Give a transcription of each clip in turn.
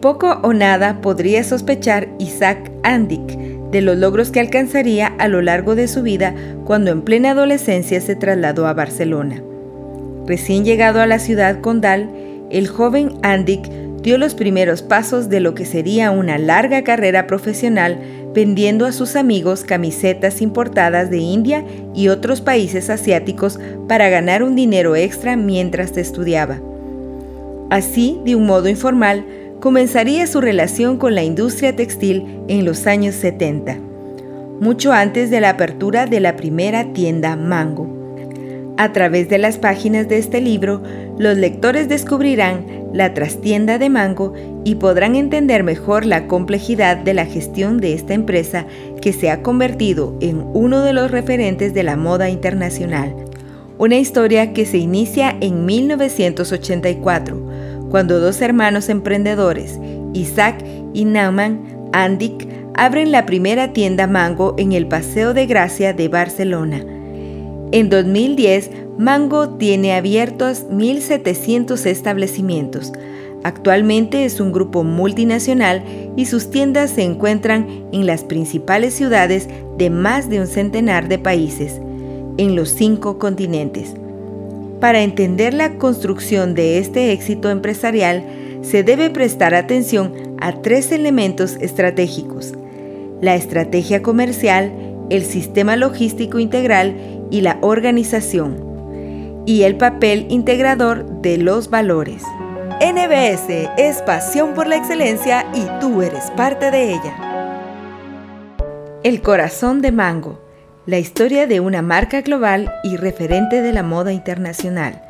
Poco o nada podría sospechar Isaac Andic de los logros que alcanzaría a lo largo de su vida cuando en plena adolescencia se trasladó a Barcelona. Recién llegado a la ciudad condal, el joven Andic dio los primeros pasos de lo que sería una larga carrera profesional vendiendo a sus amigos camisetas importadas de India y otros países asiáticos para ganar un dinero extra mientras estudiaba. Así, de un modo informal, comenzaría su relación con la industria textil en los años 70, mucho antes de la apertura de la primera tienda Mango. A través de las páginas de este libro, los lectores descubrirán la trastienda de Mango y podrán entender mejor la complejidad de la gestión de esta empresa que se ha convertido en uno de los referentes de la moda internacional. Una historia que se inicia en 1984 cuando dos hermanos emprendedores, Isaac y Nauman Andik, abren la primera tienda Mango en el Paseo de Gracia de Barcelona. En 2010, Mango tiene abiertos 1.700 establecimientos. Actualmente es un grupo multinacional y sus tiendas se encuentran en las principales ciudades de más de un centenar de países, en los cinco continentes. Para entender la construcción de este éxito empresarial, se debe prestar atención a tres elementos estratégicos. La estrategia comercial, el sistema logístico integral y la organización. Y el papel integrador de los valores. NBS es pasión por la excelencia y tú eres parte de ella. El corazón de Mango la historia de una marca global y referente de la moda internacional.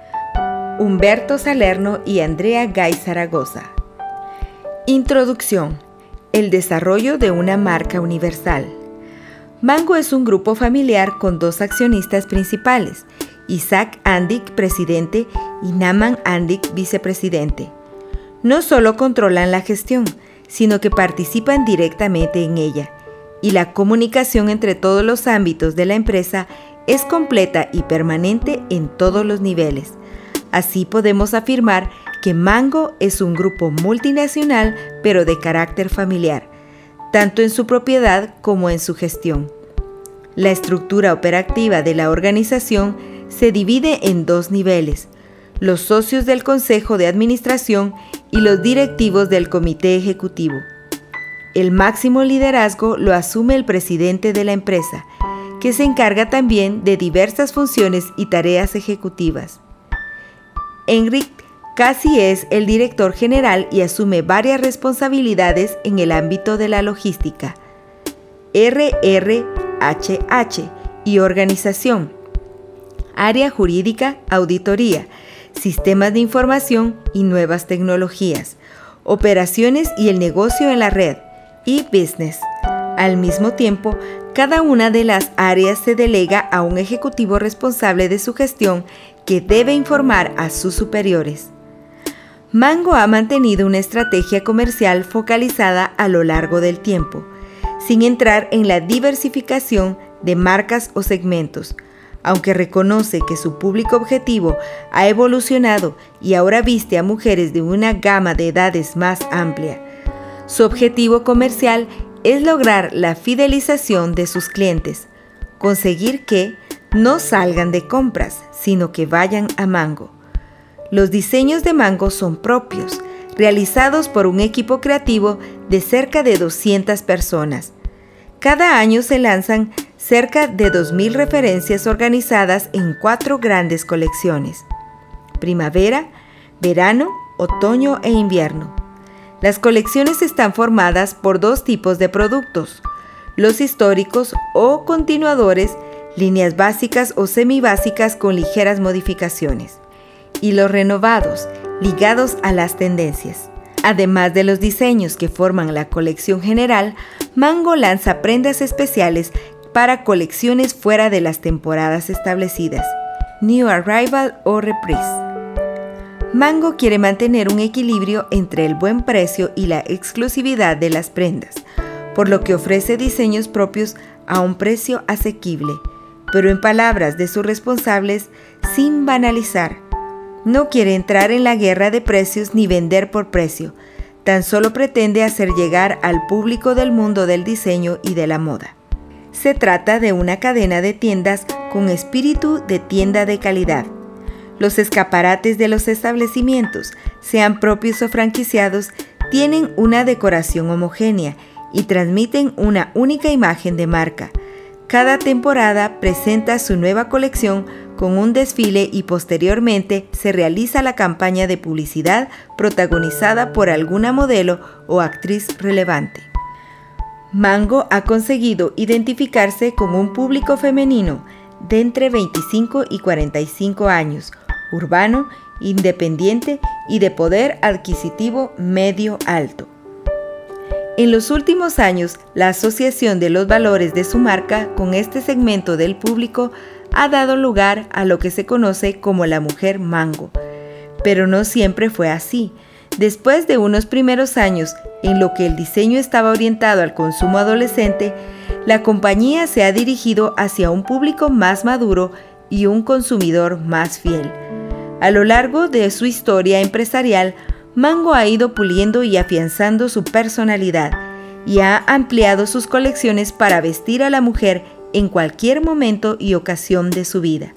Humberto Salerno y Andrea Gay Zaragoza. Introducción. El desarrollo de una marca universal. Mango es un grupo familiar con dos accionistas principales, Isaac Andik, presidente, y Naman Andik, vicepresidente. No solo controlan la gestión, sino que participan directamente en ella y la comunicación entre todos los ámbitos de la empresa es completa y permanente en todos los niveles. Así podemos afirmar que Mango es un grupo multinacional pero de carácter familiar, tanto en su propiedad como en su gestión. La estructura operativa de la organización se divide en dos niveles, los socios del Consejo de Administración y los directivos del Comité Ejecutivo. El máximo liderazgo lo asume el presidente de la empresa, que se encarga también de diversas funciones y tareas ejecutivas. Enric casi es el director general y asume varias responsabilidades en el ámbito de la logística, RRHH y organización, área jurídica, auditoría, sistemas de información y nuevas tecnologías, operaciones y el negocio en la red, y business. Al mismo tiempo, cada una de las áreas se delega a un ejecutivo responsable de su gestión que debe informar a sus superiores. Mango ha mantenido una estrategia comercial focalizada a lo largo del tiempo, sin entrar en la diversificación de marcas o segmentos, aunque reconoce que su público objetivo ha evolucionado y ahora viste a mujeres de una gama de edades más amplia. Su objetivo comercial es lograr la fidelización de sus clientes, conseguir que no salgan de compras, sino que vayan a Mango. Los diseños de Mango son propios, realizados por un equipo creativo de cerca de 200 personas. Cada año se lanzan cerca de 2.000 referencias organizadas en cuatro grandes colecciones. Primavera, verano, otoño e invierno. Las colecciones están formadas por dos tipos de productos, los históricos o continuadores, líneas básicas o semibásicas con ligeras modificaciones, y los renovados, ligados a las tendencias. Además de los diseños que forman la colección general, Mango lanza prendas especiales para colecciones fuera de las temporadas establecidas, New Arrival o Reprise. Mango quiere mantener un equilibrio entre el buen precio y la exclusividad de las prendas, por lo que ofrece diseños propios a un precio asequible, pero en palabras de sus responsables, sin banalizar. No quiere entrar en la guerra de precios ni vender por precio, tan solo pretende hacer llegar al público del mundo del diseño y de la moda. Se trata de una cadena de tiendas con espíritu de tienda de calidad. Los escaparates de los establecimientos, sean propios o franquiciados, tienen una decoración homogénea y transmiten una única imagen de marca. Cada temporada presenta su nueva colección con un desfile y posteriormente se realiza la campaña de publicidad protagonizada por alguna modelo o actriz relevante. Mango ha conseguido identificarse con un público femenino de entre 25 y 45 años, urbano, independiente y de poder adquisitivo medio alto. En los últimos años, la asociación de los valores de su marca con este segmento del público ha dado lugar a lo que se conoce como la mujer mango. Pero no siempre fue así. Después de unos primeros años en lo que el diseño estaba orientado al consumo adolescente, la compañía se ha dirigido hacia un público más maduro y un consumidor más fiel. A lo largo de su historia empresarial, Mango ha ido puliendo y afianzando su personalidad y ha ampliado sus colecciones para vestir a la mujer en cualquier momento y ocasión de su vida.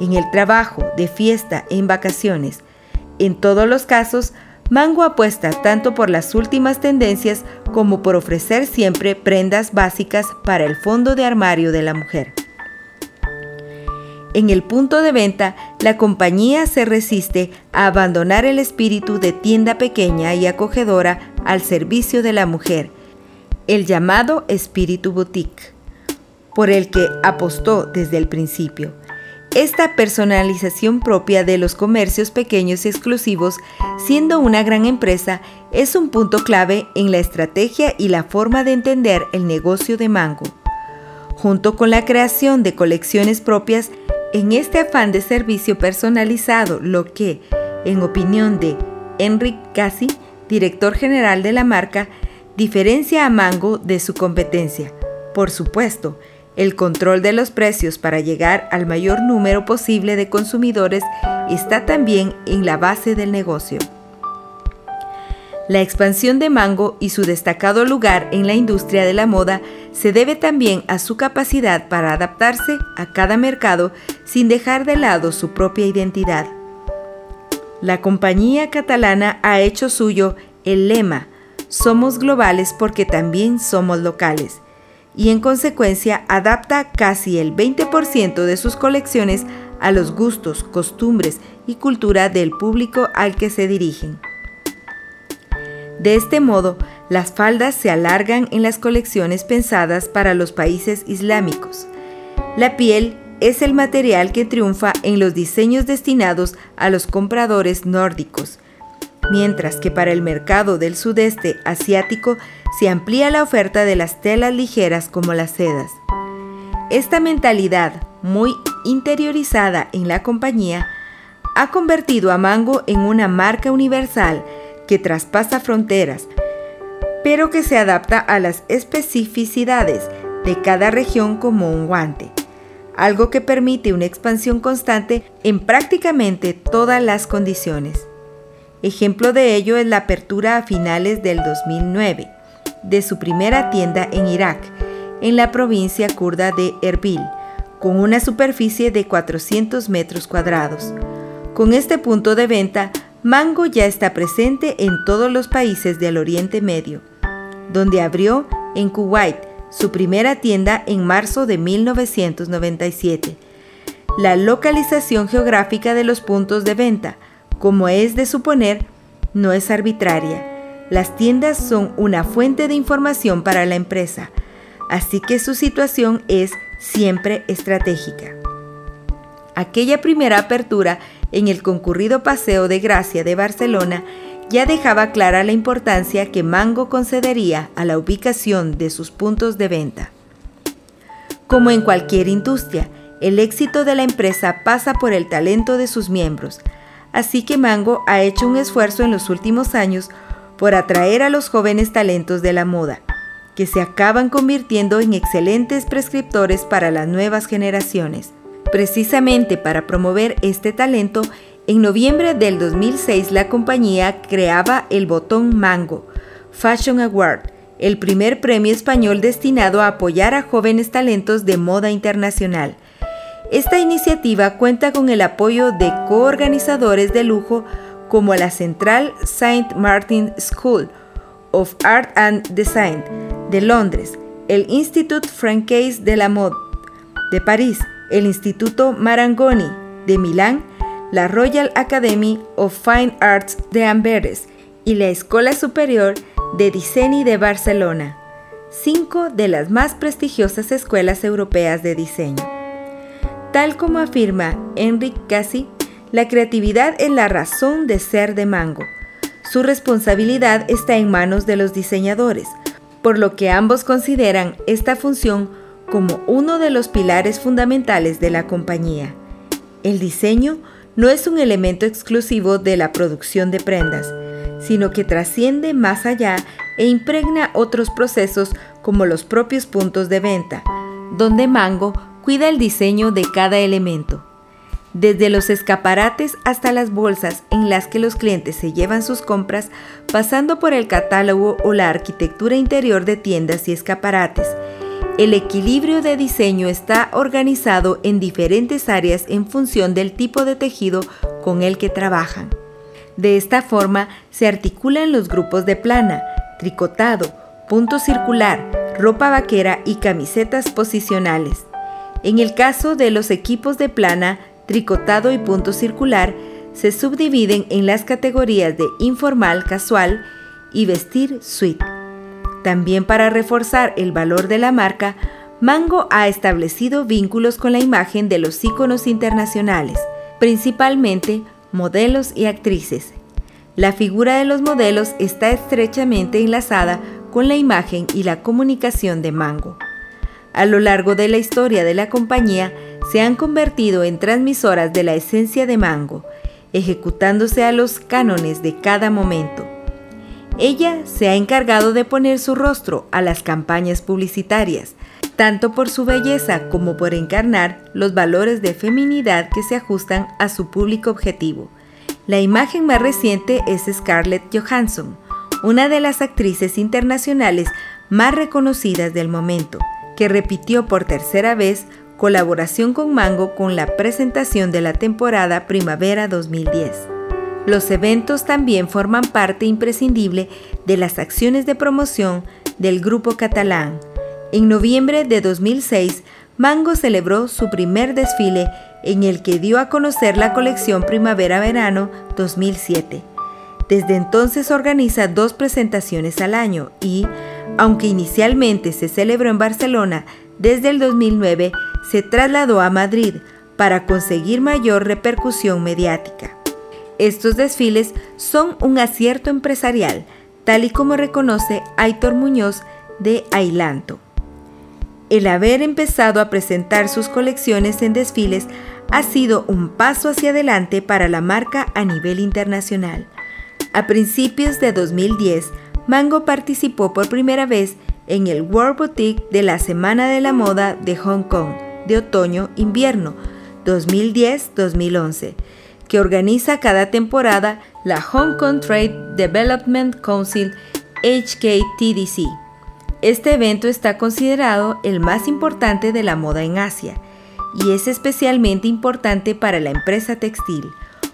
En el trabajo, de fiesta, en vacaciones. En todos los casos, Mango apuesta tanto por las últimas tendencias como por ofrecer siempre prendas básicas para el fondo de armario de la mujer. En el punto de venta, la compañía se resiste a abandonar el espíritu de tienda pequeña y acogedora al servicio de la mujer, el llamado espíritu boutique, por el que apostó desde el principio. Esta personalización propia de los comercios pequeños y exclusivos, siendo una gran empresa, es un punto clave en la estrategia y la forma de entender el negocio de Mango. Junto con la creación de colecciones propias, en este afán de servicio personalizado, lo que, en opinión de Enric Cassi, director general de la marca, diferencia a Mango de su competencia. Por supuesto, el control de los precios para llegar al mayor número posible de consumidores está también en la base del negocio. La expansión de Mango y su destacado lugar en la industria de la moda se debe también a su capacidad para adaptarse a cada mercado sin dejar de lado su propia identidad. La compañía catalana ha hecho suyo el lema Somos globales porque también somos locales y en consecuencia adapta casi el 20% de sus colecciones a los gustos, costumbres y cultura del público al que se dirigen. De este modo, las faldas se alargan en las colecciones pensadas para los países islámicos. La piel es el material que triunfa en los diseños destinados a los compradores nórdicos, mientras que para el mercado del sudeste asiático se amplía la oferta de las telas ligeras como las sedas. Esta mentalidad, muy interiorizada en la compañía, ha convertido a Mango en una marca universal que traspasa fronteras, pero que se adapta a las especificidades de cada región como un guante, algo que permite una expansión constante en prácticamente todas las condiciones. Ejemplo de ello es la apertura a finales del 2009 de su primera tienda en Irak, en la provincia kurda de Erbil, con una superficie de 400 metros cuadrados. Con este punto de venta, Mango ya está presente en todos los países del Oriente Medio, donde abrió en Kuwait su primera tienda en marzo de 1997. La localización geográfica de los puntos de venta, como es de suponer, no es arbitraria. Las tiendas son una fuente de información para la empresa, así que su situación es siempre estratégica. Aquella primera apertura en el concurrido Paseo de Gracia de Barcelona ya dejaba clara la importancia que Mango concedería a la ubicación de sus puntos de venta. Como en cualquier industria, el éxito de la empresa pasa por el talento de sus miembros, así que Mango ha hecho un esfuerzo en los últimos años por atraer a los jóvenes talentos de la moda, que se acaban convirtiendo en excelentes prescriptores para las nuevas generaciones. Precisamente para promover este talento, en noviembre del 2006 la compañía creaba el botón Mango Fashion Award, el primer premio español destinado a apoyar a jóvenes talentos de moda internacional. Esta iniciativa cuenta con el apoyo de coorganizadores de lujo como la Central Saint Martin School of Art and Design de Londres, el Institut Francaise de la Mode de París, el Instituto Marangoni de Milán, la Royal Academy of Fine Arts de Amberes y la Escuela Superior de Diseño de Barcelona, cinco de las más prestigiosas escuelas europeas de diseño. Tal como afirma Enric Cassi, la creatividad es la razón de ser de Mango. Su responsabilidad está en manos de los diseñadores, por lo que ambos consideran esta función como uno de los pilares fundamentales de la compañía. El diseño no es un elemento exclusivo de la producción de prendas, sino que trasciende más allá e impregna otros procesos como los propios puntos de venta, donde Mango cuida el diseño de cada elemento desde los escaparates hasta las bolsas en las que los clientes se llevan sus compras, pasando por el catálogo o la arquitectura interior de tiendas y escaparates. El equilibrio de diseño está organizado en diferentes áreas en función del tipo de tejido con el que trabajan. De esta forma se articulan los grupos de plana, tricotado, punto circular, ropa vaquera y camisetas posicionales. En el caso de los equipos de plana, tricotado y punto circular se subdividen en las categorías de informal, casual y vestir suite. También para reforzar el valor de la marca, Mango ha establecido vínculos con la imagen de los íconos internacionales, principalmente modelos y actrices. La figura de los modelos está estrechamente enlazada con la imagen y la comunicación de Mango. A lo largo de la historia de la compañía, se han convertido en transmisoras de la esencia de Mango, ejecutándose a los cánones de cada momento. Ella se ha encargado de poner su rostro a las campañas publicitarias, tanto por su belleza como por encarnar los valores de feminidad que se ajustan a su público objetivo. La imagen más reciente es Scarlett Johansson, una de las actrices internacionales más reconocidas del momento, que repitió por tercera vez colaboración con Mango con la presentación de la temporada Primavera 2010. Los eventos también forman parte imprescindible de las acciones de promoción del grupo catalán. En noviembre de 2006, Mango celebró su primer desfile en el que dio a conocer la colección Primavera-Verano 2007. Desde entonces organiza dos presentaciones al año y, aunque inicialmente se celebró en Barcelona desde el 2009, se trasladó a Madrid para conseguir mayor repercusión mediática. Estos desfiles son un acierto empresarial, tal y como reconoce Aitor Muñoz de Ailanto. El haber empezado a presentar sus colecciones en desfiles ha sido un paso hacia adelante para la marca a nivel internacional. A principios de 2010, Mango participó por primera vez en el World Boutique de la Semana de la Moda de Hong Kong, de otoño-invierno 2010-2011, que organiza cada temporada la Hong Kong Trade Development Council HKTDC. Este evento está considerado el más importante de la moda en Asia y es especialmente importante para la empresa textil,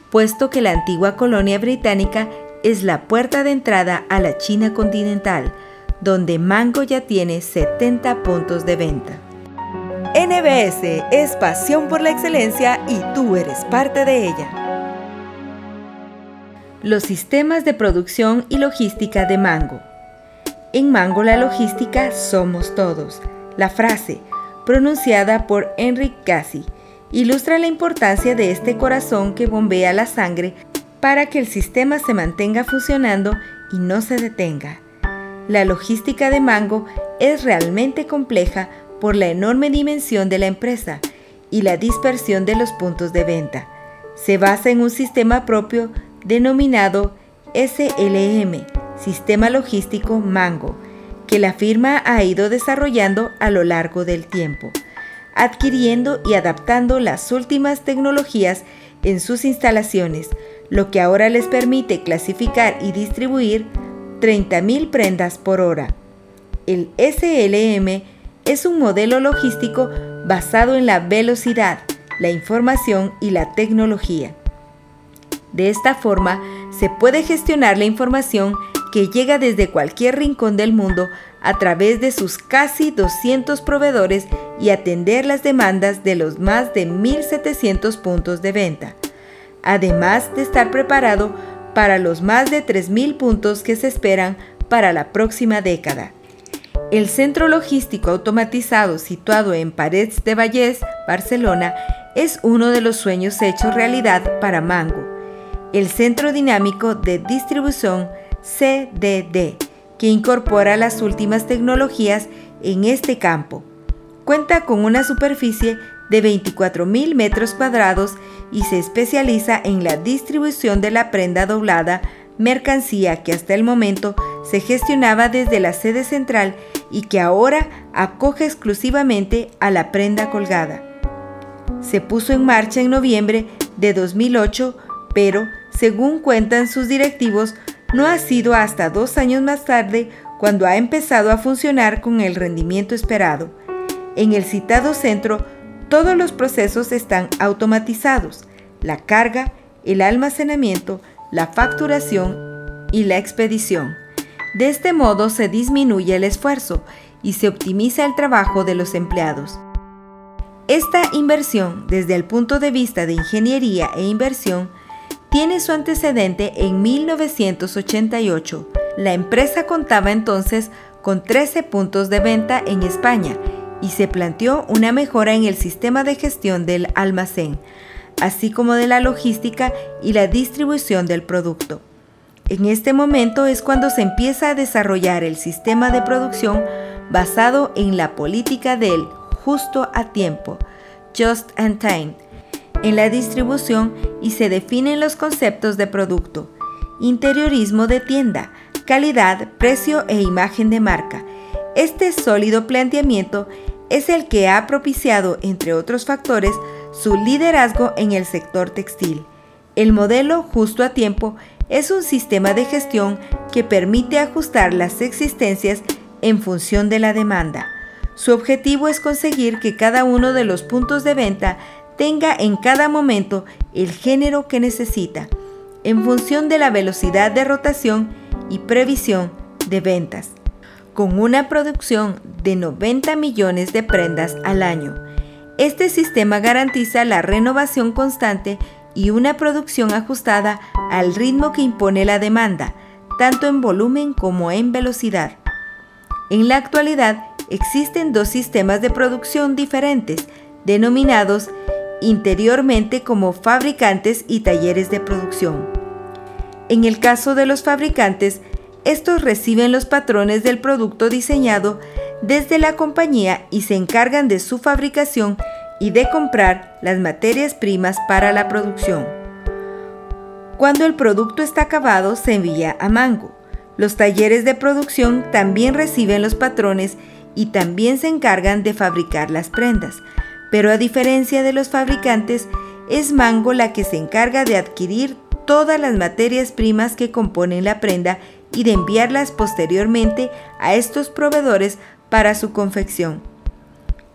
puesto que la antigua colonia británica es la puerta de entrada a la China continental, donde Mango ya tiene 70 puntos de venta. NBS es pasión por la excelencia y tú eres parte de ella. Los sistemas de producción y logística de Mango. En Mango la logística somos todos. La frase, pronunciada por Enric Cassi ilustra la importancia de este corazón que bombea la sangre para que el sistema se mantenga funcionando y no se detenga. La logística de Mango es realmente compleja por la enorme dimensión de la empresa y la dispersión de los puntos de venta. Se basa en un sistema propio denominado SLM, Sistema Logístico Mango, que la firma ha ido desarrollando a lo largo del tiempo, adquiriendo y adaptando las últimas tecnologías en sus instalaciones, lo que ahora les permite clasificar y distribuir 30.000 prendas por hora. El SLM es un modelo logístico basado en la velocidad, la información y la tecnología. De esta forma, se puede gestionar la información que llega desde cualquier rincón del mundo a través de sus casi 200 proveedores y atender las demandas de los más de 1.700 puntos de venta, además de estar preparado para los más de 3.000 puntos que se esperan para la próxima década. El centro logístico automatizado situado en Parets de Vallès, Barcelona, es uno de los sueños hechos realidad para Mango, el centro dinámico de distribución CDD, que incorpora las últimas tecnologías en este campo. Cuenta con una superficie de 24.000 metros cuadrados y se especializa en la distribución de la prenda doblada, mercancía que hasta el momento se gestionaba desde la sede central y que ahora acoge exclusivamente a la prenda colgada. Se puso en marcha en noviembre de 2008, pero, según cuentan sus directivos, no ha sido hasta dos años más tarde cuando ha empezado a funcionar con el rendimiento esperado. En el citado centro, todos los procesos están automatizados, la carga, el almacenamiento, la facturación y la expedición. De este modo se disminuye el esfuerzo y se optimiza el trabajo de los empleados. Esta inversión, desde el punto de vista de ingeniería e inversión, tiene su antecedente en 1988. La empresa contaba entonces con 13 puntos de venta en España y se planteó una mejora en el sistema de gestión del almacén, así como de la logística y la distribución del producto. En este momento es cuando se empieza a desarrollar el sistema de producción basado en la política del justo a tiempo, just in time, en la distribución y se definen los conceptos de producto, interiorismo de tienda, calidad, precio e imagen de marca. Este sólido planteamiento es el que ha propiciado, entre otros factores, su liderazgo en el sector textil. El modelo justo a tiempo es un sistema de gestión que permite ajustar las existencias en función de la demanda. Su objetivo es conseguir que cada uno de los puntos de venta tenga en cada momento el género que necesita, en función de la velocidad de rotación y previsión de ventas con una producción de 90 millones de prendas al año. Este sistema garantiza la renovación constante y una producción ajustada al ritmo que impone la demanda, tanto en volumen como en velocidad. En la actualidad existen dos sistemas de producción diferentes, denominados interiormente como fabricantes y talleres de producción. En el caso de los fabricantes, estos reciben los patrones del producto diseñado desde la compañía y se encargan de su fabricación y de comprar las materias primas para la producción. Cuando el producto está acabado se envía a Mango. Los talleres de producción también reciben los patrones y también se encargan de fabricar las prendas, pero a diferencia de los fabricantes, es Mango la que se encarga de adquirir todas las materias primas que componen la prenda y de enviarlas posteriormente a estos proveedores para su confección.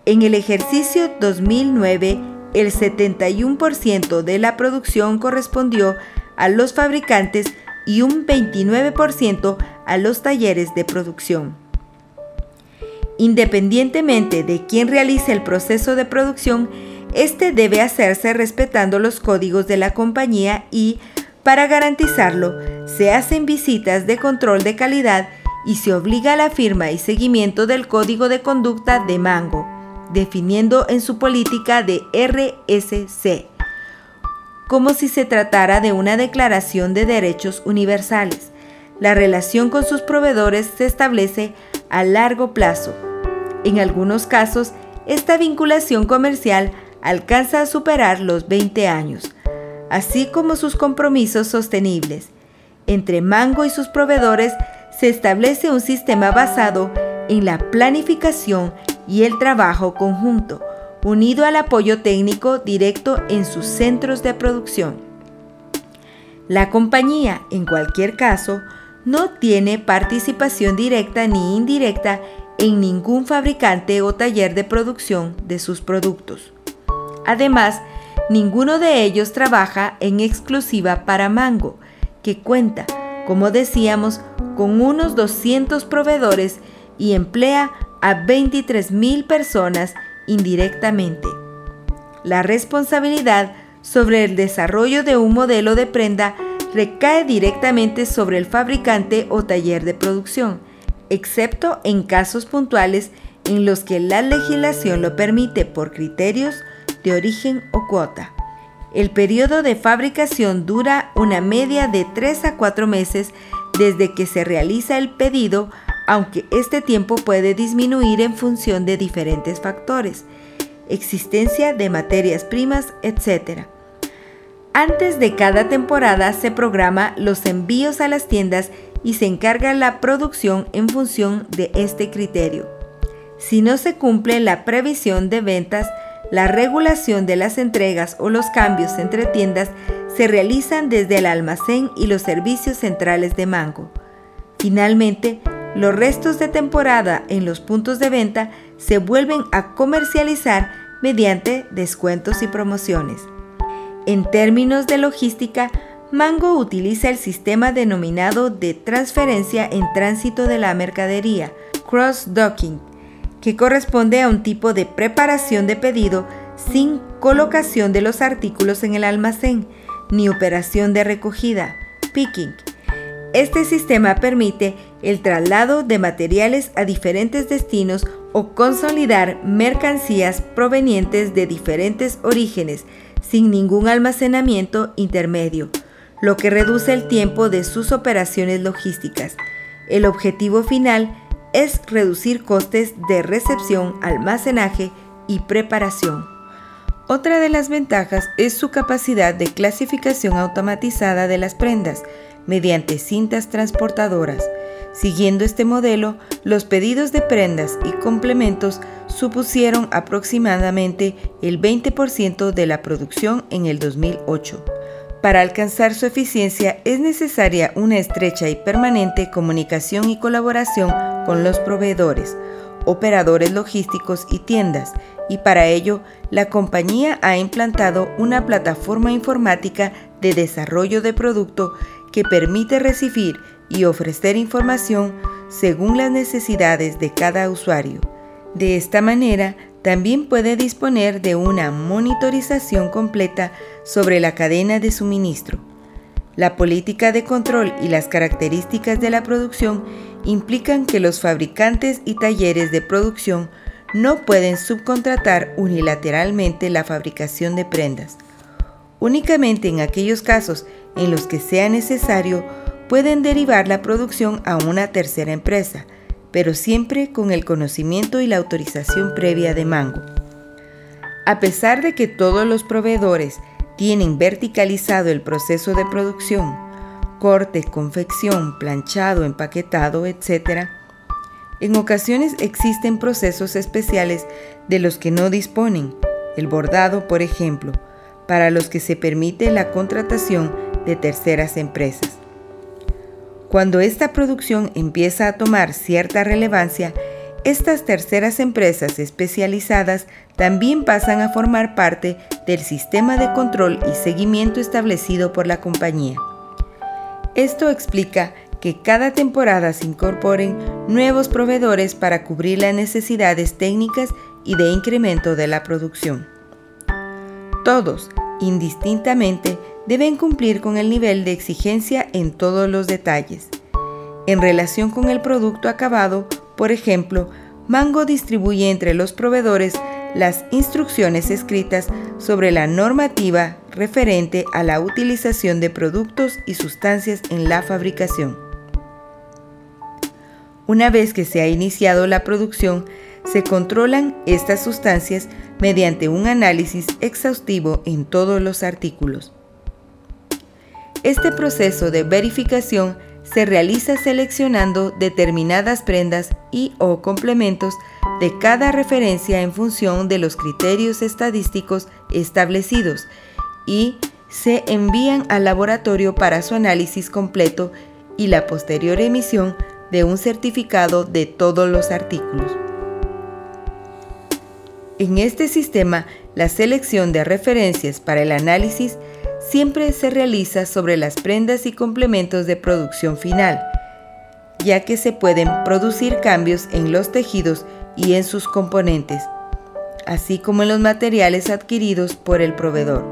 En el ejercicio 2009, el 71% de la producción correspondió a los fabricantes y un 29% a los talleres de producción. Independientemente de quién realice el proceso de producción, este debe hacerse respetando los códigos de la compañía y para garantizarlo, se hacen visitas de control de calidad y se obliga a la firma y seguimiento del código de conducta de Mango, definiendo en su política de RSC, como si se tratara de una declaración de derechos universales. La relación con sus proveedores se establece a largo plazo. En algunos casos, esta vinculación comercial alcanza a superar los 20 años, así como sus compromisos sostenibles. Entre Mango y sus proveedores se establece un sistema basado en la planificación y el trabajo conjunto, unido al apoyo técnico directo en sus centros de producción. La compañía, en cualquier caso, no tiene participación directa ni indirecta en ningún fabricante o taller de producción de sus productos. Además, ninguno de ellos trabaja en exclusiva para Mango, que cuenta, como decíamos, con unos 200 proveedores y emplea a 23.000 personas indirectamente. La responsabilidad sobre el desarrollo de un modelo de prenda recae directamente sobre el fabricante o taller de producción, excepto en casos puntuales en los que la legislación lo permite por criterios de origen o cuota. El periodo de fabricación dura una media de 3 a 4 meses desde que se realiza el pedido, aunque este tiempo puede disminuir en función de diferentes factores, existencia de materias primas, etc. Antes de cada temporada se programa los envíos a las tiendas y se encarga la producción en función de este criterio. Si no se cumple la previsión de ventas, la regulación de las entregas o los cambios entre tiendas se realizan desde el almacén y los servicios centrales de Mango. Finalmente, los restos de temporada en los puntos de venta se vuelven a comercializar mediante descuentos y promociones. En términos de logística, Mango utiliza el sistema denominado de transferencia en tránsito de la mercadería, cross-docking, que corresponde a un tipo de preparación de pedido sin colocación de los artículos en el almacén, ni operación de recogida, picking. Este sistema permite el traslado de materiales a diferentes destinos o consolidar mercancías provenientes de diferentes orígenes sin ningún almacenamiento intermedio, lo que reduce el tiempo de sus operaciones logísticas. El objetivo final es reducir costes de recepción, almacenaje y preparación. Otra de las ventajas es su capacidad de clasificación automatizada de las prendas mediante cintas transportadoras. Siguiendo este modelo, los pedidos de prendas y complementos supusieron aproximadamente el 20% de la producción en el 2008. Para alcanzar su eficiencia es necesaria una estrecha y permanente comunicación y colaboración con los proveedores, operadores logísticos y tiendas, y para ello la compañía ha implantado una plataforma informática de desarrollo de producto que permite recibir y ofrecer información según las necesidades de cada usuario. De esta manera, también puede disponer de una monitorización completa sobre la cadena de suministro. La política de control y las características de la producción implican que los fabricantes y talleres de producción no pueden subcontratar unilateralmente la fabricación de prendas. Únicamente en aquellos casos en los que sea necesario, pueden derivar la producción a una tercera empresa, pero siempre con el conocimiento y la autorización previa de Mango. A pesar de que todos los proveedores tienen verticalizado el proceso de producción, corte, confección, planchado, empaquetado, etc., en ocasiones existen procesos especiales de los que no disponen, el bordado, por ejemplo, para los que se permite la contratación de terceras empresas. Cuando esta producción empieza a tomar cierta relevancia, estas terceras empresas especializadas también pasan a formar parte del sistema de control y seguimiento establecido por la compañía. Esto explica que cada temporada se incorporen nuevos proveedores para cubrir las necesidades técnicas y de incremento de la producción. Todos, indistintamente, deben cumplir con el nivel de exigencia en todos los detalles. En relación con el producto acabado, por ejemplo, Mango distribuye entre los proveedores las instrucciones escritas sobre la normativa referente a la utilización de productos y sustancias en la fabricación. Una vez que se ha iniciado la producción, se controlan estas sustancias mediante un análisis exhaustivo en todos los artículos. Este proceso de verificación se realiza seleccionando determinadas prendas y o complementos de cada referencia en función de los criterios estadísticos establecidos y se envían al laboratorio para su análisis completo y la posterior emisión de un certificado de todos los artículos. En este sistema, la selección de referencias para el análisis siempre se realiza sobre las prendas y complementos de producción final, ya que se pueden producir cambios en los tejidos y en sus componentes, así como en los materiales adquiridos por el proveedor.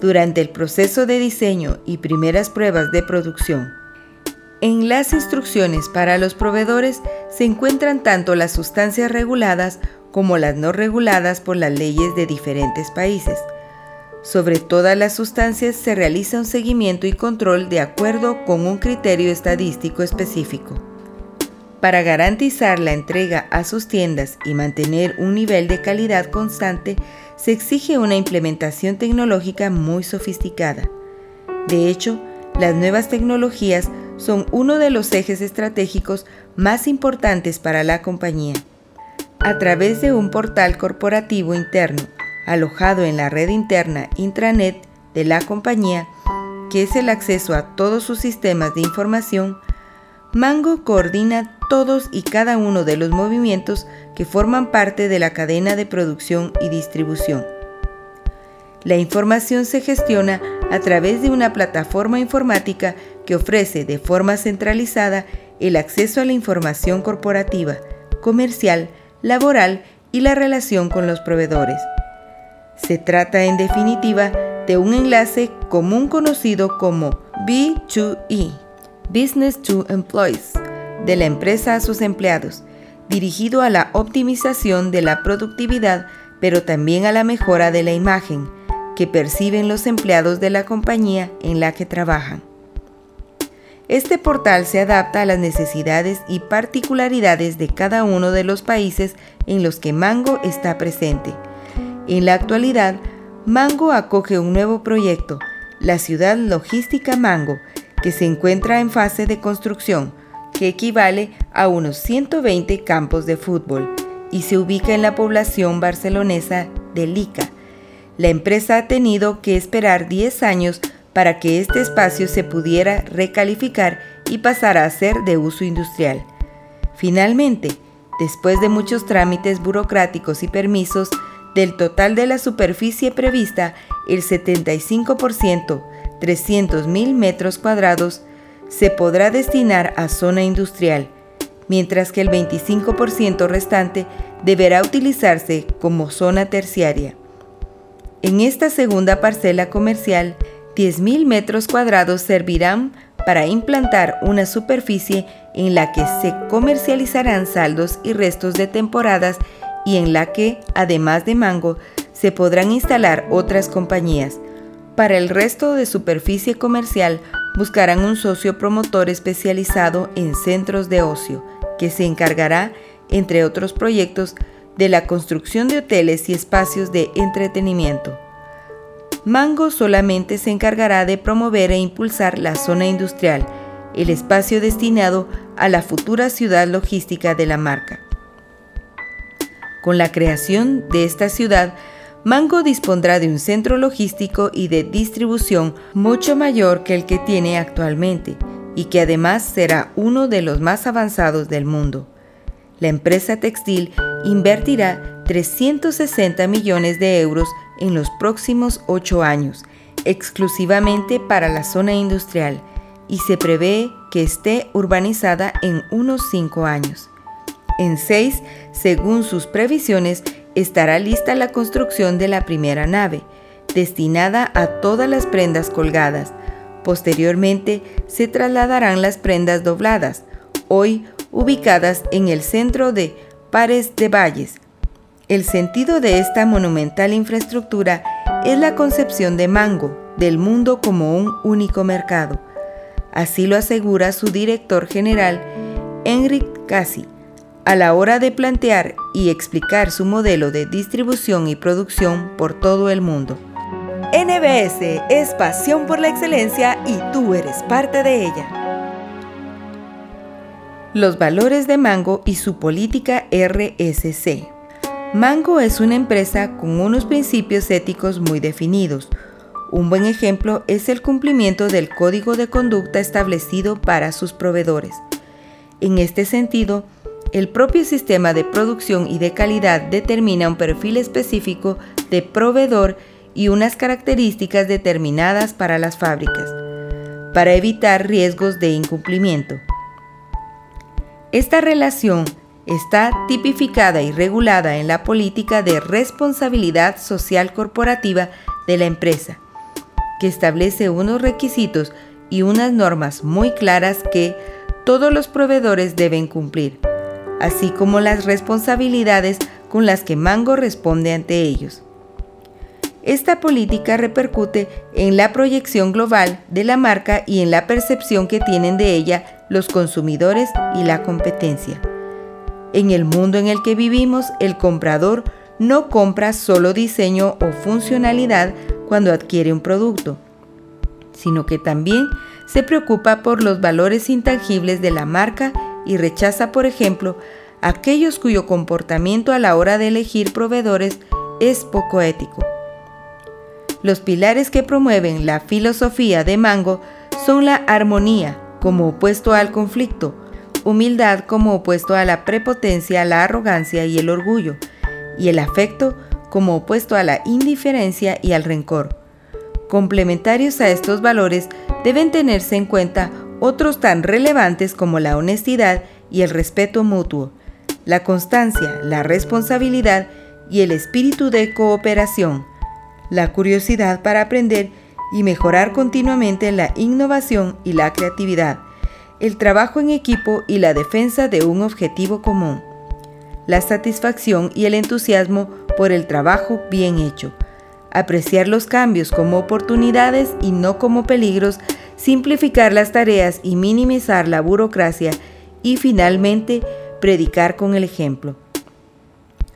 Durante el proceso de diseño y primeras pruebas de producción, en las instrucciones para los proveedores se encuentran tanto las sustancias reguladas como las no reguladas por las leyes de diferentes países. Sobre todas las sustancias se realiza un seguimiento y control de acuerdo con un criterio estadístico específico. Para garantizar la entrega a sus tiendas y mantener un nivel de calidad constante, se exige una implementación tecnológica muy sofisticada. De hecho, las nuevas tecnologías son uno de los ejes estratégicos más importantes para la compañía a través de un portal corporativo interno alojado en la red interna intranet de la compañía, que es el acceso a todos sus sistemas de información, Mango coordina todos y cada uno de los movimientos que forman parte de la cadena de producción y distribución. La información se gestiona a través de una plataforma informática que ofrece de forma centralizada el acceso a la información corporativa, comercial, laboral y la relación con los proveedores. Se trata en definitiva de un enlace común conocido como B2E, Business to Employees, de la empresa a sus empleados, dirigido a la optimización de la productividad, pero también a la mejora de la imagen que perciben los empleados de la compañía en la que trabajan. Este portal se adapta a las necesidades y particularidades de cada uno de los países en los que Mango está presente. En la actualidad, Mango acoge un nuevo proyecto, la ciudad logística Mango, que se encuentra en fase de construcción, que equivale a unos 120 campos de fútbol y se ubica en la población barcelonesa de Lica. La empresa ha tenido que esperar 10 años para que este espacio se pudiera recalificar y pasara a ser de uso industrial. Finalmente, después de muchos trámites burocráticos y permisos, del total de la superficie prevista, el 75%, 300.000 metros cuadrados, se podrá destinar a zona industrial, mientras que el 25% restante deberá utilizarse como zona terciaria. En esta segunda parcela comercial, 10.000 metros cuadrados servirán para implantar una superficie en la que se comercializarán saldos y restos de temporadas y en la que, además de Mango, se podrán instalar otras compañías. Para el resto de superficie comercial buscarán un socio promotor especializado en centros de ocio, que se encargará, entre otros proyectos, de la construcción de hoteles y espacios de entretenimiento. Mango solamente se encargará de promover e impulsar la zona industrial, el espacio destinado a la futura ciudad logística de la marca. Con la creación de esta ciudad, Mango dispondrá de un centro logístico y de distribución mucho mayor que el que tiene actualmente y que además será uno de los más avanzados del mundo. La empresa textil invertirá 360 millones de euros en los próximos ocho años, exclusivamente para la zona industrial, y se prevé que esté urbanizada en unos cinco años. En seis, según sus previsiones, estará lista la construcción de la primera nave, destinada a todas las prendas colgadas. Posteriormente, se trasladarán las prendas dobladas, hoy ubicadas en el centro de Pares de Valles, El sentido de esta monumental infraestructura es la concepción de Mango del mundo como un único mercado. Así lo asegura su director general, Enric Cassi, a la hora de plantear y explicar su modelo de distribución y producción por todo el mundo. NBS es pasión por la excelencia y tú eres parte de ella. Los valores de Mango y su política RSC. Mango es una empresa con unos principios éticos muy definidos. Un buen ejemplo es el cumplimiento del código de conducta establecido para sus proveedores. En este sentido, el propio sistema de producción y de calidad determina un perfil específico de proveedor y unas características determinadas para las fábricas, para evitar riesgos de incumplimiento. Esta relación está tipificada y regulada en la política de responsabilidad social corporativa de la empresa, que establece unos requisitos y unas normas muy claras que todos los proveedores deben cumplir, así como las responsabilidades con las que Mango responde ante ellos. Esta política repercute en la proyección global de la marca y en la percepción que tienen de ella los consumidores y la competencia. En el mundo en el que vivimos, el comprador no compra solo diseño o funcionalidad cuando adquiere un producto, sino que también se preocupa por los valores intangibles de la marca y rechaza, por ejemplo, aquellos cuyo comportamiento a la hora de elegir proveedores es poco ético. Los pilares que promueven la filosofía de Mango son la armonía como opuesto al conflicto, humildad como opuesto a la prepotencia, la arrogancia y el orgullo, y el afecto como opuesto a la indiferencia y al rencor. Complementarios a estos valores deben tenerse en cuenta otros tan relevantes como la honestidad y el respeto mutuo, la constancia, la responsabilidad y el espíritu de cooperación, la curiosidad para aprender y mejorar continuamente la innovación y la creatividad, el trabajo en equipo y la defensa de un objetivo común, la satisfacción y el entusiasmo por el trabajo bien hecho, apreciar los cambios como oportunidades y no como peligros, simplificar las tareas y minimizar la burocracia y finalmente predicar con el ejemplo.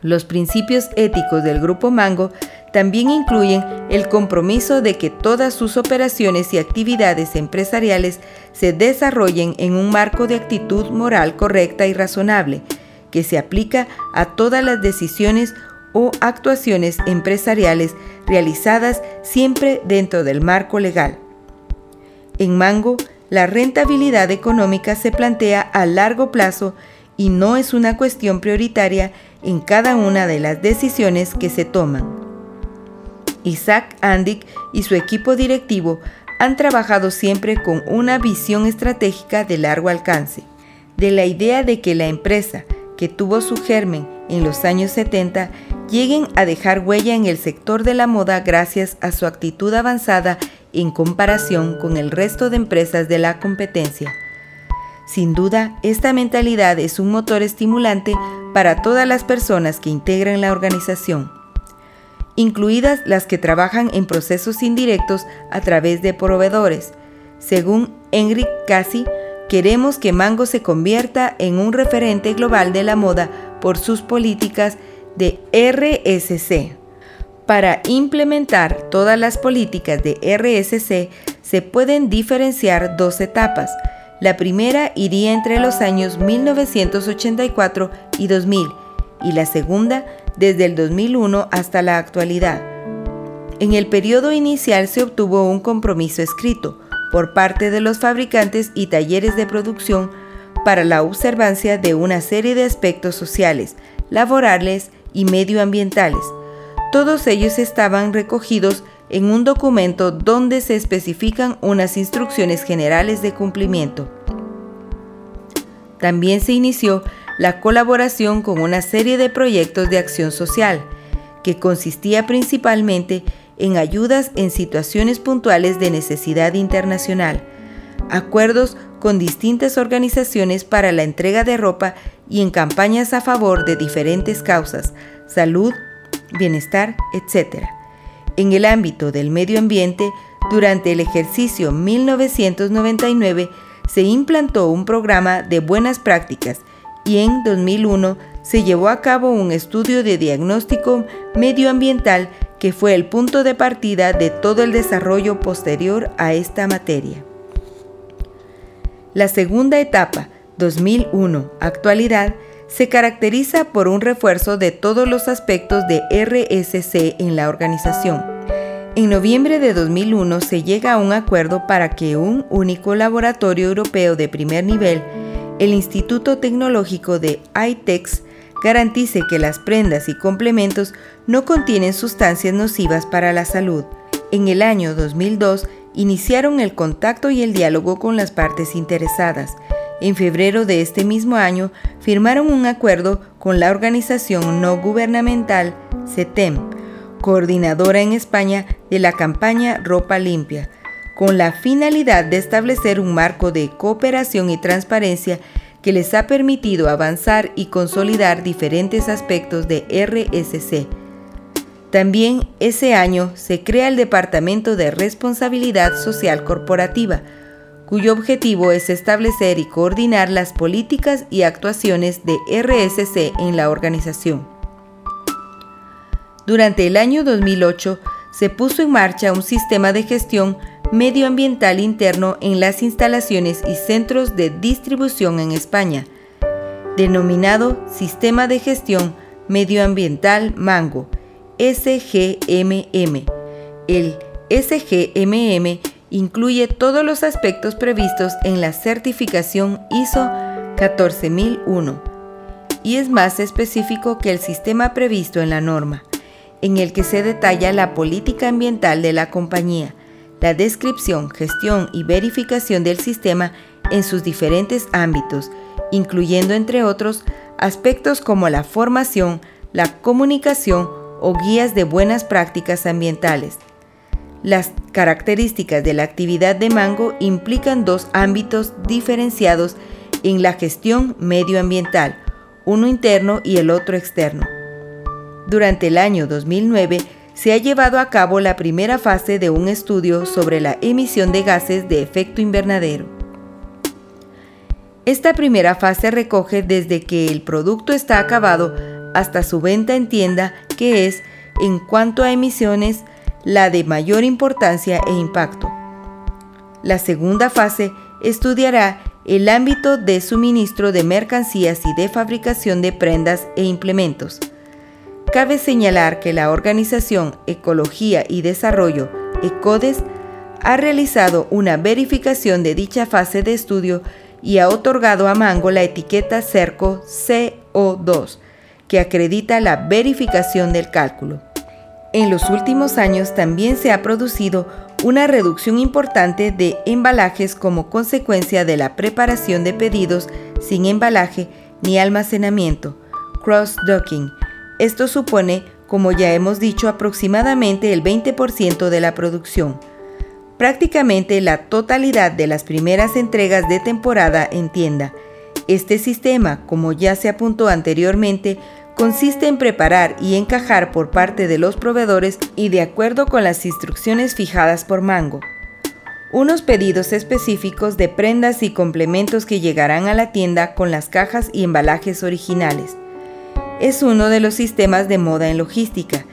Los principios éticos del Grupo Mango también incluyen el compromiso de que todas sus operaciones y actividades empresariales se desarrollen en un marco de actitud moral correcta y razonable, que se aplica a todas las decisiones o actuaciones empresariales realizadas siempre dentro del marco legal. En Mango, la rentabilidad económica se plantea a largo plazo y no es una cuestión prioritaria en cada una de las decisiones que se toman. Isaac Andic y su equipo directivo han trabajado siempre con una visión estratégica de largo alcance, de la idea de que la empresa que tuvo su germen en los años 70 lleguen a dejar huella en el sector de la moda gracias a su actitud avanzada en comparación con el resto de empresas de la competencia. Sin duda, esta mentalidad es un motor estimulante para todas las personas que integran la organización incluidas las que trabajan en procesos indirectos a través de proveedores. Según Enric Cassi, queremos que Mango se convierta en un referente global de la moda por sus políticas de RSC. Para implementar todas las políticas de RSC se pueden diferenciar dos etapas. La primera iría entre los años 1984 y 2000 y la segunda desde el 2001 hasta la actualidad. En el periodo inicial se obtuvo un compromiso escrito por parte de los fabricantes y talleres de producción para la observancia de una serie de aspectos sociales, laborales y medioambientales. Todos ellos estaban recogidos en un documento donde se especifican unas instrucciones generales de cumplimiento. También se inició la colaboración con una serie de proyectos de acción social, que consistía principalmente en ayudas en situaciones puntuales de necesidad internacional, acuerdos con distintas organizaciones para la entrega de ropa y en campañas a favor de diferentes causas, salud, bienestar, etc. En el ámbito del medio ambiente, durante el ejercicio 1999 se implantó un programa de buenas prácticas y en 2001 se llevó a cabo un estudio de diagnóstico medioambiental que fue el punto de partida de todo el desarrollo posterior a esta materia. La segunda etapa, 2001, actualidad, se caracteriza por un refuerzo de todos los aspectos de RSC en la organización. En noviembre de 2001 se llega a un acuerdo para que un único laboratorio europeo de primer nivel, el Instituto Tecnológico de ITEX, garantice que las prendas y complementos no contienen sustancias nocivas para la salud. En el año 2002 iniciaron el contacto y el diálogo con las partes interesadas. En febrero de este mismo año firmaron un acuerdo con la organización no gubernamental CETEM, coordinadora en España de la campaña Ropa Limpia, con la finalidad de establecer un marco de cooperación y transparencia que les ha permitido avanzar y consolidar diferentes aspectos de RSC también ese año se crea el Departamento de Responsabilidad Social Corporativa, cuyo objetivo es establecer y coordinar las políticas y actuaciones de RSC en la organización. Durante el año 2008 se puso en marcha un sistema de gestión medioambiental interno en las instalaciones y centros de distribución en España, denominado Sistema de Gestión Medioambiental Mango, SGMM. El SGMM incluye todos los aspectos previstos en la certificación ISO 14001 y es más específico que el sistema previsto en la norma, en el que se detalla la política ambiental de la compañía, la descripción, gestión y verificación del sistema en sus diferentes ámbitos, incluyendo entre otros aspectos como la formación, la comunicación, o guías de buenas prácticas ambientales. Las características de la actividad de Mango implican dos ámbitos diferenciados en la gestión medioambiental, uno interno y el otro externo. Durante el año 2009 se ha llevado a cabo la primera fase de un estudio sobre la emisión de gases de efecto invernadero. Esta primera fase recoge desde que el producto está acabado hasta su venta en tienda, que es, en cuanto a emisiones, la de mayor importancia e impacto. La segunda fase estudiará el ámbito de suministro de mercancías y de fabricación de prendas e implementos. Cabe señalar que la organización Ecología y Desarrollo, ECODES, ha realizado una verificación de dicha fase de estudio y ha otorgado a Mango la etiqueta CERCO CO2 que acredita la verificación del cálculo. En los últimos años también se ha producido una reducción importante de embalajes como consecuencia de la preparación de pedidos sin embalaje ni almacenamiento, cross-docking. Esto supone, como ya hemos dicho, aproximadamente el 20% de la producción. Prácticamente la totalidad de las primeras entregas de temporada en tienda este sistema, como ya se apuntó anteriormente, consiste en preparar y encajar por parte de los proveedores y de acuerdo con las instrucciones fijadas por Mango. Unos pedidos específicos de prendas y complementos que llegarán a la tienda con las cajas y embalajes originales. Es uno de los sistemas de moda en logística,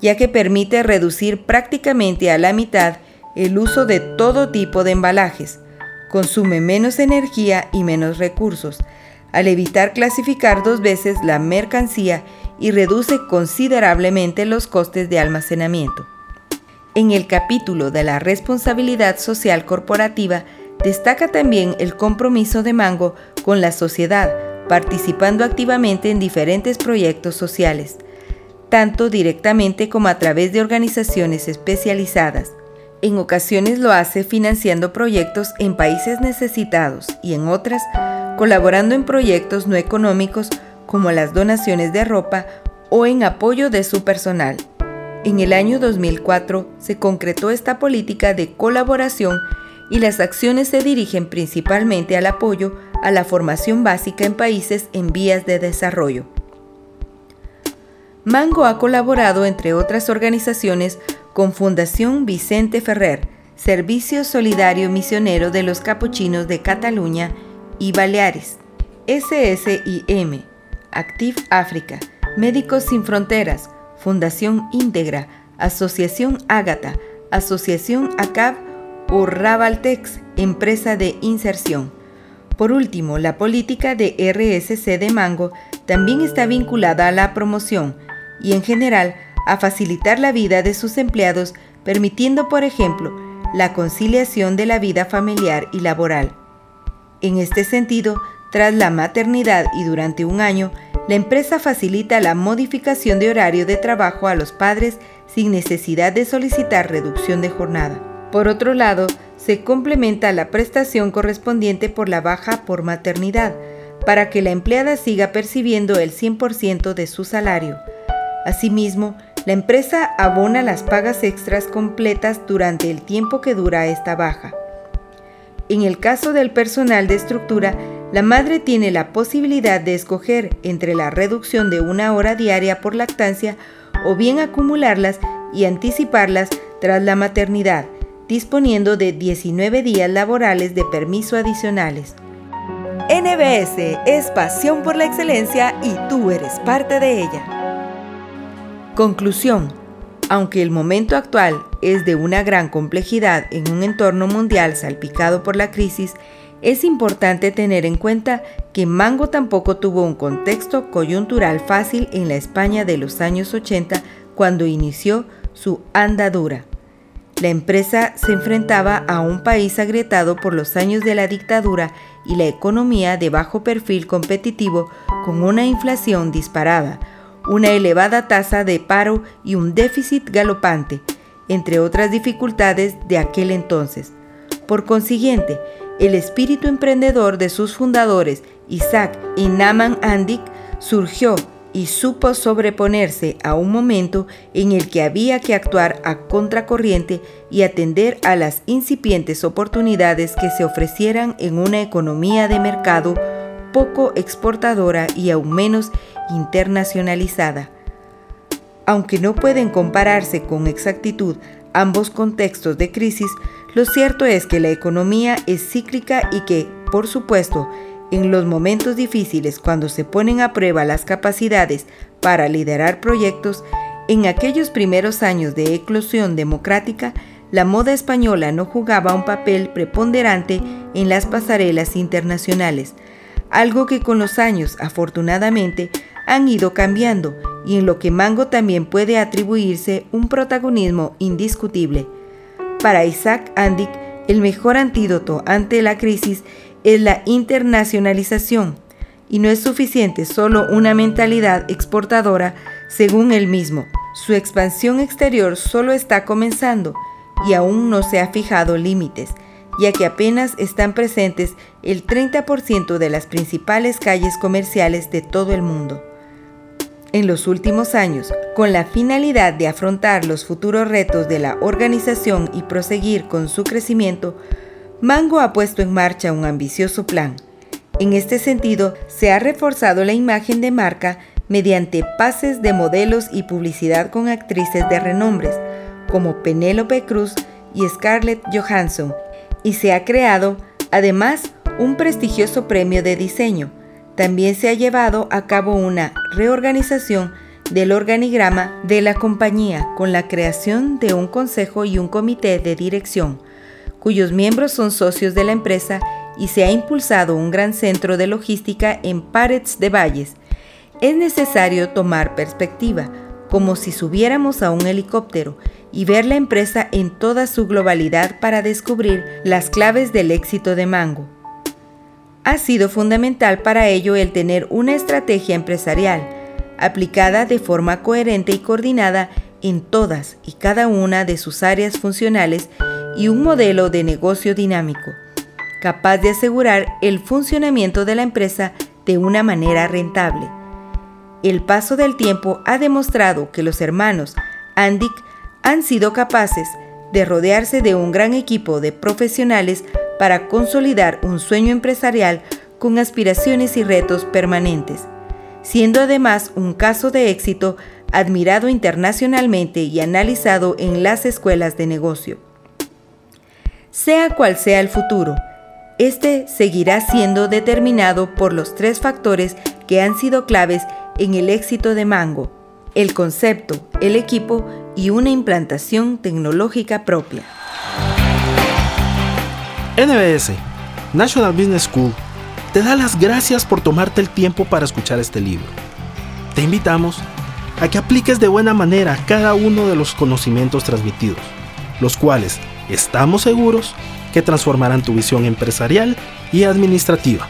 ya que permite reducir prácticamente a la mitad el uso de todo tipo de embalajes, consume menos energía y menos recursos, al evitar clasificar dos veces la mercancía y reduce considerablemente los costes de almacenamiento. En el capítulo de la responsabilidad social corporativa destaca también el compromiso de Mango con la sociedad, participando activamente en diferentes proyectos sociales, tanto directamente como a través de organizaciones especializadas. En ocasiones lo hace financiando proyectos en países necesitados y en otras colaborando en proyectos no económicos como las donaciones de ropa o en apoyo de su personal. En el año 2004 se concretó esta política de colaboración y las acciones se dirigen principalmente al apoyo a la formación básica en países en vías de desarrollo. Mango ha colaborado, entre otras organizaciones, con Fundación Vicente Ferrer, Servicio Solidario Misionero de los Capuchinos de Cataluña y Baleares, SSIM, Active África, Médicos Sin Fronteras, Fundación Íntegra, Asociación Ágata, Asociación ACAB o Rabaltex, empresa de inserción. Por último, la política de RSC de Mango también está vinculada a la promoción, y en general a facilitar la vida de sus empleados, permitiendo, por ejemplo, la conciliación de la vida familiar y laboral. En este sentido, tras la maternidad y durante un año, la empresa facilita la modificación de horario de trabajo a los padres sin necesidad de solicitar reducción de jornada. Por otro lado, se complementa la prestación correspondiente por la baja por maternidad, para que la empleada siga percibiendo el 100% de su salario. Asimismo, la empresa abona las pagas extras completas durante el tiempo que dura esta baja. En el caso del personal de estructura, la madre tiene la posibilidad de escoger entre la reducción de una hora diaria por lactancia o bien acumularlas y anticiparlas tras la maternidad, disponiendo de 19 días laborales de permiso adicionales. NBS es pasión por la excelencia y tú eres parte de ella. Conclusión. Aunque el momento actual es de una gran complejidad en un entorno mundial salpicado por la crisis, es importante tener en cuenta que Mango tampoco tuvo un contexto coyuntural fácil en la España de los años 80 cuando inició su andadura. La empresa se enfrentaba a un país agrietado por los años de la dictadura y la economía de bajo perfil competitivo con una inflación disparada, una elevada tasa de paro y un déficit galopante, entre otras dificultades de aquel entonces. Por consiguiente, el espíritu emprendedor de sus fundadores, Isaac y Naman Andik, surgió y supo sobreponerse a un momento en el que había que actuar a contracorriente y atender a las incipientes oportunidades que se ofrecieran en una economía de mercado poco exportadora y aún menos internacionalizada. Aunque no pueden compararse con exactitud ambos contextos de crisis, lo cierto es que la economía es cíclica y que, por supuesto, en los momentos difíciles cuando se ponen a prueba las capacidades para liderar proyectos, en aquellos primeros años de eclosión democrática, la moda española no jugaba un papel preponderante en las pasarelas internacionales, algo que con los años afortunadamente han ido cambiando y en lo que Mango también puede atribuirse un protagonismo indiscutible. Para Isaac Andic, el mejor antídoto ante la crisis es la internacionalización y no es suficiente solo una mentalidad exportadora según él mismo. Su expansión exterior solo está comenzando y aún no se ha fijado límites ya que apenas están presentes el 30% de las principales calles comerciales de todo el mundo. En los últimos años, con la finalidad de afrontar los futuros retos de la organización y proseguir con su crecimiento, Mango ha puesto en marcha un ambicioso plan. En este sentido, se ha reforzado la imagen de marca mediante pases de modelos y publicidad con actrices de renombres, como Penélope Cruz y Scarlett Johansson, y se ha creado, además, un prestigioso premio de diseño. También se ha llevado a cabo una reorganización del organigrama de la compañía con la creación de un consejo y un comité de dirección, cuyos miembros son socios de la empresa y se ha impulsado un gran centro de logística en Parets de Valles. Es necesario tomar perspectiva, como si subiéramos a un helicóptero y ver la empresa en toda su globalidad para descubrir las claves del éxito de Mango. Ha sido fundamental para ello el tener una estrategia empresarial aplicada de forma coherente y coordinada en todas y cada una de sus áreas funcionales y un modelo de negocio dinámico, capaz de asegurar el funcionamiento de la empresa de una manera rentable. El paso del tiempo ha demostrado que los hermanos Andic han sido capaces de rodearse de un gran equipo de profesionales para consolidar un sueño empresarial con aspiraciones y retos permanentes, siendo además un caso de éxito admirado internacionalmente y analizado en las escuelas de negocio. Sea cual sea el futuro, este seguirá siendo determinado por los tres factores que han sido claves en el éxito de Mango, el concepto, el equipo y una implantación tecnológica propia. NBS, National Business School, te da las gracias por tomarte el tiempo para escuchar este libro. Te invitamos a que apliques de buena manera cada uno de los conocimientos transmitidos, los cuales estamos seguros que transformarán tu visión empresarial y administrativa.